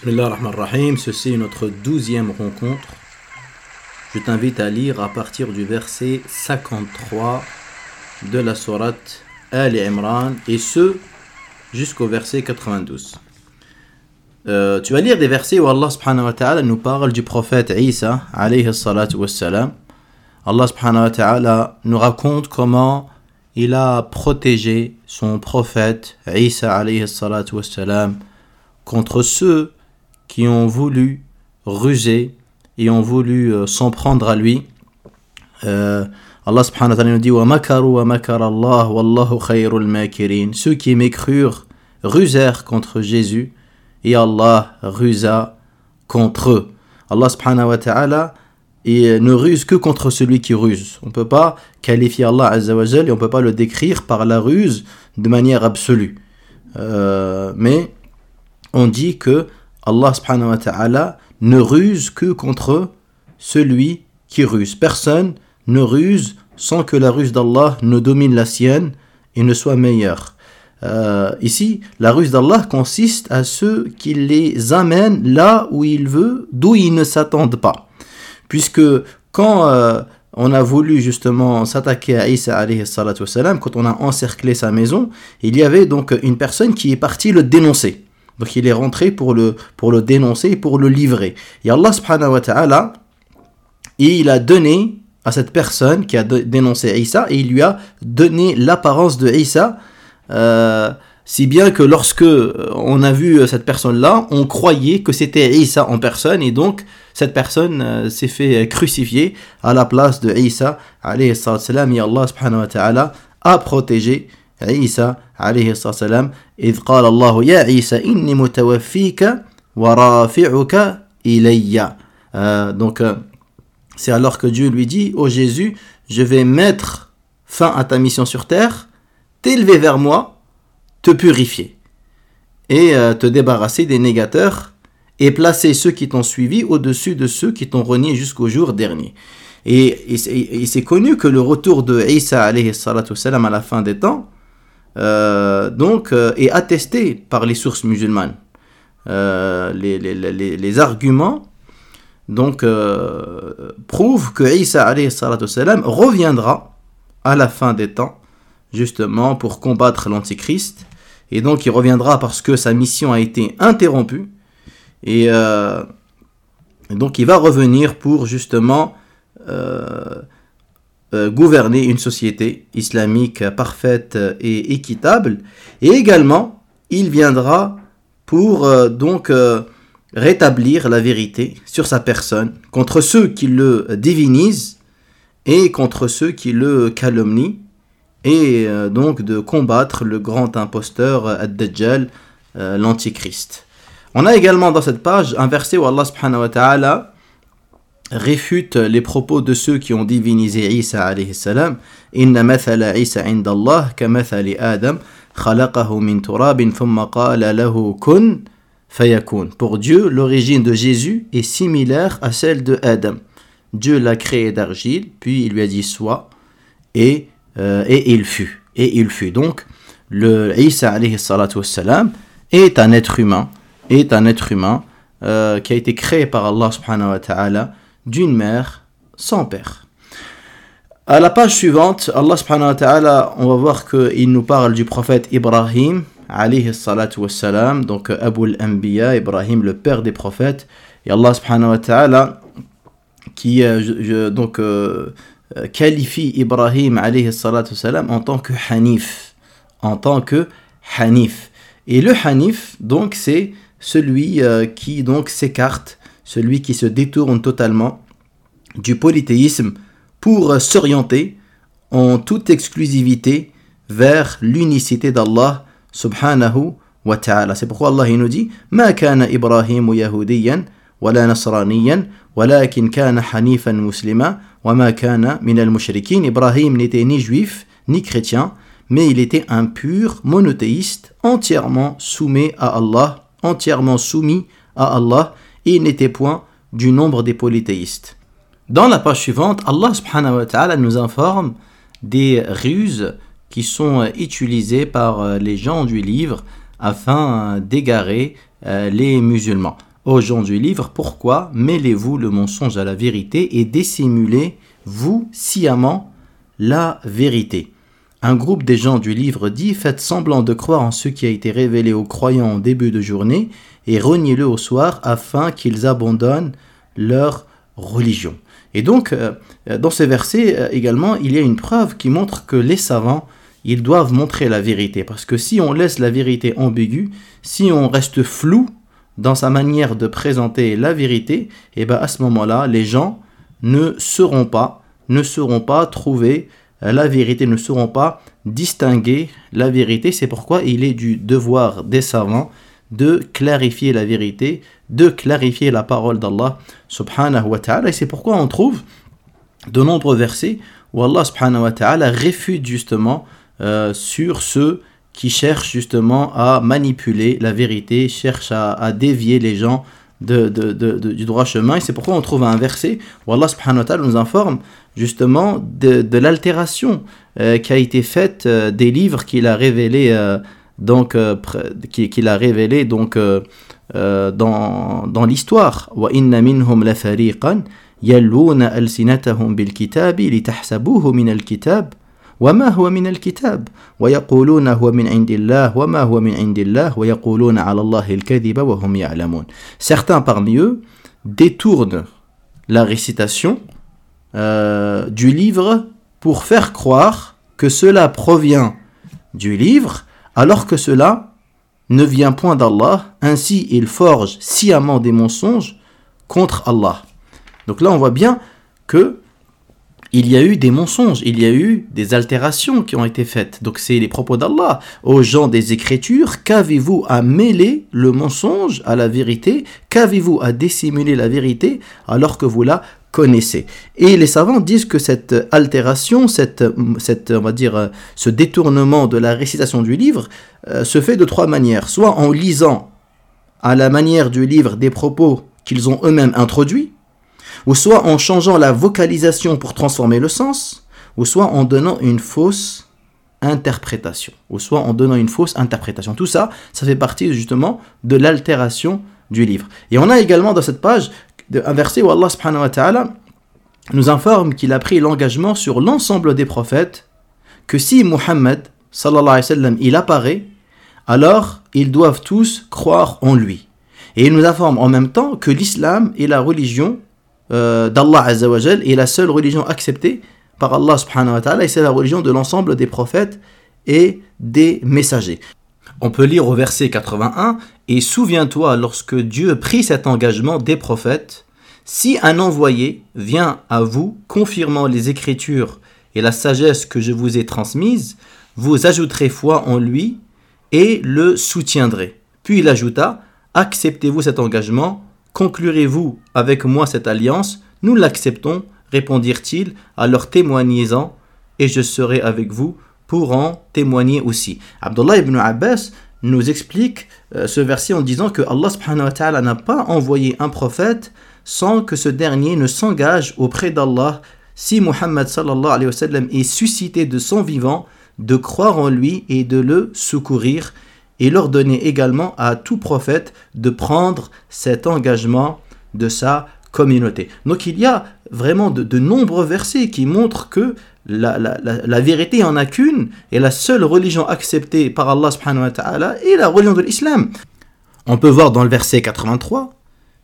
Bismillah ar-Rahman ar-Rahim, ceci est notre douzième rencontre. Je t'invite à lire à partir du verset 53 de la sourate Ali Imran et ce jusqu'au verset 92. Euh, tu vas lire des versets où Allah subhanahu wa nous parle du prophète Isa alayhi salatu wassalam. Allah subhanahu wa nous raconte comment il a protégé son prophète Isa alayhi salatu wassalam contre ceux qui ont voulu ruser et ont voulu euh, s'en prendre à lui. Euh, Allah subhanahu wa ta'ala nous dit wa wa Allah wallahu khayrul. Ceux qui m'écrurent rusèrent contre Jésus et Allah rusa contre eux. Allah subhanahu wa ta'ala et ne ruse que contre celui qui ruse. On ne peut pas qualifier Allah et on ne peut pas le décrire par la ruse de manière absolue. Euh, mais on dit que Allah ne ruse que contre celui qui ruse. Personne ne ruse sans que la ruse d'Allah ne domine la sienne et ne soit meilleure. Euh, ici, la ruse d'Allah consiste à ceux qui les amènent là où il veut, d'où ils ne s'attendent pas. Puisque quand euh, on a voulu justement s'attaquer à Isa quand on a encerclé sa maison, il y avait donc une personne qui est partie le dénoncer. Donc il est rentré pour le, pour le dénoncer et pour le livrer. Et Allah subhanahu wa ta'ala, il a donné à cette personne qui a dénoncé Isa, et il lui a donné l'apparence de Isa, euh, si bien que lorsque euh, on a vu cette personne-là, on croyait que c'était Isa en personne, et donc cette personne euh, s'est fait crucifier à la place de Isa, et Allah subhanahu wa ta'ala a protégé Isa عليه الصلاة والسلام إذ قال الله يا عيسى إني متوفيك ورافعك إلي euh, donc euh, c'est alors que Dieu lui dit ô oh Jésus je vais mettre fin à ta mission sur terre t'élever vers moi te purifier et euh, te débarrasser des négateurs et placer ceux qui t'ont suivi au-dessus de ceux qui t'ont renié jusqu'au jour dernier. Et, et, et c'est connu que le retour de Isa alayhi salam à la fin des temps, euh, donc, euh, est attesté par les sources musulmanes. Euh, les, arguments donc prouvent que Isa salam reviendra à la fin des temps, justement pour combattre l'Antichrist. Et donc il reviendra parce que sa mission a été interrompue. Et, donc il va revenir pour justement euh, gouverner une société islamique parfaite et équitable. Et également, il viendra pour euh, donc euh, rétablir la vérité sur sa personne contre ceux qui le divinisent et contre ceux qui le calomnient et donc de combattre le grand imposteur Ad-Dajjal, l'Antichrist. On a également dans cette page un verset où Allah subhanahu wa ta'ala réfute les propos de ceux qui ont divinisé Isa alayhi salam inna mathala Isa inda Allah ka mathali Adam khalaqahu min turabin thumma qala lahu kun fayakun. Pour Dieu l'origine de Jésus est similaire à celle de Adam. Dieu l'a créé d'argile puis il lui a dit sois et euh, et il fut. Et il fut. Donc le Isa alayhi salatu wassalam est un être humain est un être humain euh, qui a été créé par Allah subhanahu wa ta'ala d'une mère sans père. À la page suivante, Allah subhanahu wa ta'ala, on va voir qu'il nous parle du prophète Ibrahim, alayhi salatu wassalam, donc Abu al-Anbiya, Ibrahim, le père des prophètes, et Allah subhanahu wa ta'ala, qui euh, donc, euh, qualifie Ibrahim, alayhi salatu wassalam, en tant que Hanif, en tant que Hanif. Et le Hanif, donc, c'est celui euh, qui donc s'écarte celui qui se détourne totalement du polythéisme pour s'orienter en toute exclusivité vers l'unicité d'Allah subhanahu wa ta'ala. C'est pourquoi Allah nous dit Ma kana Ibrahim yahudiyan muslima wa ma kana min al-mushrikin. Ibrahim n'était ni juif ni chrétien, mais il était un pur monothéiste entièrement soumis à Allah, entièrement soumis à Allah il n'était point du nombre des polythéistes. Dans la page suivante, Allah subhanahu wa ta'ala nous informe des ruses qui sont euh, utilisées par euh, les gens du livre afin d'égarer euh, les musulmans. aux gens du livre, pourquoi mêlez-vous le mensonge à la vérité et dissimulez-vous sciemment la vérité? Un groupe des gens du livre dit Faites semblant de croire en ce qui a été révélé aux croyants en début de journée et reniez-le au soir afin qu'ils abandonnent leur religion. Et donc, euh, dans ces versets euh, également, il y a une preuve qui montre que les savants, ils doivent montrer la vérité. Parce que si on laisse la vérité ambiguë, si on reste flou dans sa manière de présenter la vérité, et eh bien à ce moment-là, les gens ne seront pas, ne seront pas trouver euh, la vérité, ne seront pas distinguer la vérité. C'est pourquoi il est du devoir des savants de clarifier la vérité, de clarifier la parole d'Allah subhanahu wa ta'ala. Et c'est pourquoi on trouve de nombreux versets où Allah subhanahu wa ta'ala réfute justement euh, sur ceux qui cherchent justement à manipuler la vérité, cherchent à, dévier les gens du droit chemin. Et c'est pourquoi on trouve un verset où Allah subhanahu wa nous informe justement de, l'altération euh, qui a été faite euh, des livres qu'il a révélés euh, qu'il a révélé donc dans, dans l'histoire litahsabuhu min al kitab وما هو من الكتاب ويقولون هو من عند الله وما هو من عند الله ويقولون على الله الكذب وهم يعلمون Certains parmi eux détournent la récitation euh, du livre pour faire croire que cela provient du livre alors que cela ne vient point d'Allah, ainsi il forge sciemment des mensonges contre Allah. Donc là on voit bien que il y a eu des mensonges, il y a eu des altérations qui ont été faites. Donc c'est les propos d'Allah aux gens des Écritures. Qu'avez-vous à mêler le mensonge à la vérité? Qu'avez-vous à dissimuler la vérité alors que vous la connaissez? Et les savants disent que cette altération, cette, cette, on va dire, ce détournement de la récitation du livre euh, se fait de trois manières. Soit en lisant à la manière du livre des propos qu'ils ont eux-mêmes introduits, ou soit en changeant la vocalisation pour transformer le sens, ou soit en donnant une fausse interprétation, ou soit en donnant une fausse interprétation. Tout ça, ça fait partie justement de l'altération du livre. Et on a également dans cette page un verset où Allah subhanahu wa ta'ala nous informe qu'il a pris l'engagement sur l'ensemble des prophètes que si Muhammad sallallahu alayhi wa sallam il apparaît, alors ils doivent tous croire en lui. Et il nous informe en même temps que l'islam est la religion euh, d'Allah azawajal est la seule religion acceptée par Allah et c'est la religion de l'ensemble des prophètes et des messagers. On peut lire au verset 81 Et souviens-toi lorsque Dieu prit cet engagement des prophètes, si un envoyé vient à vous confirmant les écritures et la sagesse que je vous ai transmise, vous ajouterez foi en lui et le soutiendrez. Puis il ajouta Acceptez-vous cet engagement Conclurez-vous avec moi cette alliance? Nous l'acceptons, répondirent-ils, alors témoignez-en, et je serai avec vous pour en témoigner aussi. Abdullah ibn Abbas nous explique euh, ce verset en disant que Allah n'a pas envoyé un prophète sans que ce dernier ne s'engage auprès d'Allah si Muhammad sallallahu alayhi wa est suscité de son vivant de croire en lui et de le secourir et leur donner également à tout prophète de prendre cet engagement de sa communauté. Donc il y a vraiment de, de nombreux versets qui montrent que la, la, la, vérité en a qu'une, et la seule religion acceptée par Allah subhanahu wa ta'ala est la religion de l'islam. On peut voir dans le verset 83,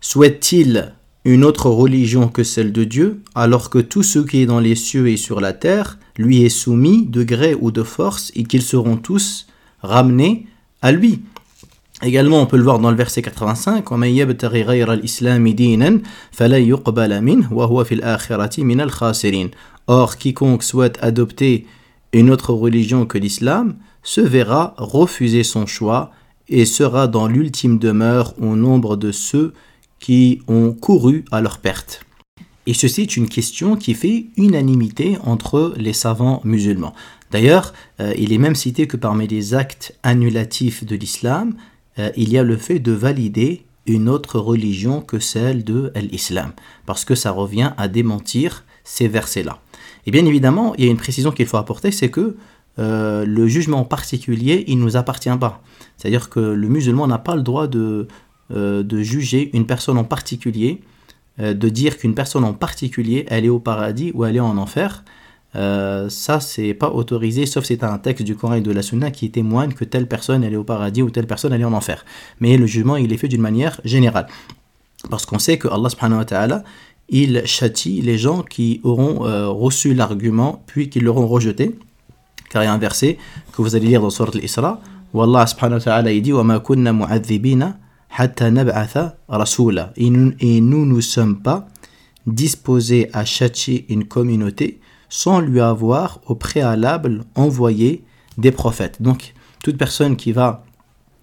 souhaite-t-il une autre religion que celle de Dieu, alors que tout ce qui est dans les cieux et sur la terre lui est soumis de gré ou de force, et qu'ils seront tous ramenés à lui. Également, on peut le voir dans le verset 85, Or, quiconque souhaite adopter une autre religion que l'islam se verra refuser son choix et sera dans l'ultime demeure au nombre de ceux qui ont couru à leur perte. Et ceci est une question qui fait unanimité entre les savants musulmans. D'ailleurs, euh, il est même cité que parmi les actes annulatifs de l'islam, euh, il y a le fait de valider une autre religion que celle de l'islam, parce que ça revient à démentir ces versets-là. Et bien évidemment, il y a une précision qu'il faut apporter, c'est que euh, le jugement particulier, il ne nous appartient pas. C'est-à-dire que le musulman n'a pas le droit de, de juger une personne en particulier, de dire qu'une personne en particulier, elle est au paradis ou elle est en enfer. Euh, ça, c'est pas autorisé, sauf c'est un texte du Coran et de la Sunna qui témoigne que telle personne elle est au paradis ou telle personne elle est en enfer. Mais le jugement, il est fait d'une manière générale. Parce qu'on sait que Allah subhanahu wa ta'ala, il châtie les gens qui auront reçu l'argument puis qui l'auront rejeté. Car il y a un verset que vous allez lire dans Surat al-Isra où Allah subhanahu wa ta'ala il dit وَمَا كُنَّا مُعَذِّبِينَ et nous, et nous ne sommes pas disposés à châtier une communauté sans lui avoir au préalable envoyé des prophètes. Donc, toute personne qui va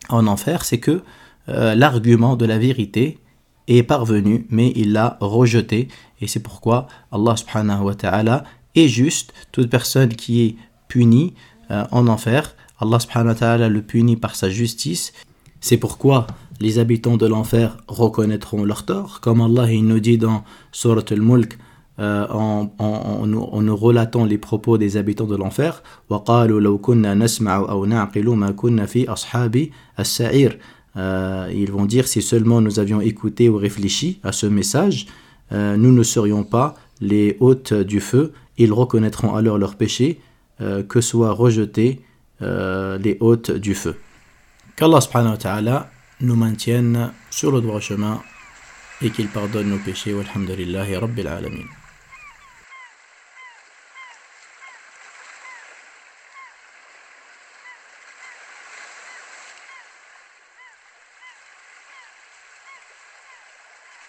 en enfer, c'est que euh, l'argument de la vérité est parvenu, mais il l'a rejeté. Et c'est pourquoi Allah subhanahu wa ta'ala est juste. Toute personne qui est punie euh, en enfer, Allah subhanahu wa ta'ala le punit par sa justice. C'est pourquoi les habitants de l'enfer reconnaîtront leur tort, comme Allah il nous dit dans Surat al-Mulk, euh, en, en, en, nous relatant les propos des habitants de l'enfer, euh, ils vont dire si seulement nous avions écouté ou réfléchi à ce message, euh, nous ne serions pas les hôtes du feu. Ils reconnaîtront alors leur péché, que soient rejetés les hôtes du feu. Qu'Allah nous maintienne sur le droit chemin et qu'il pardonne nos péchés. Rabbil Alamin.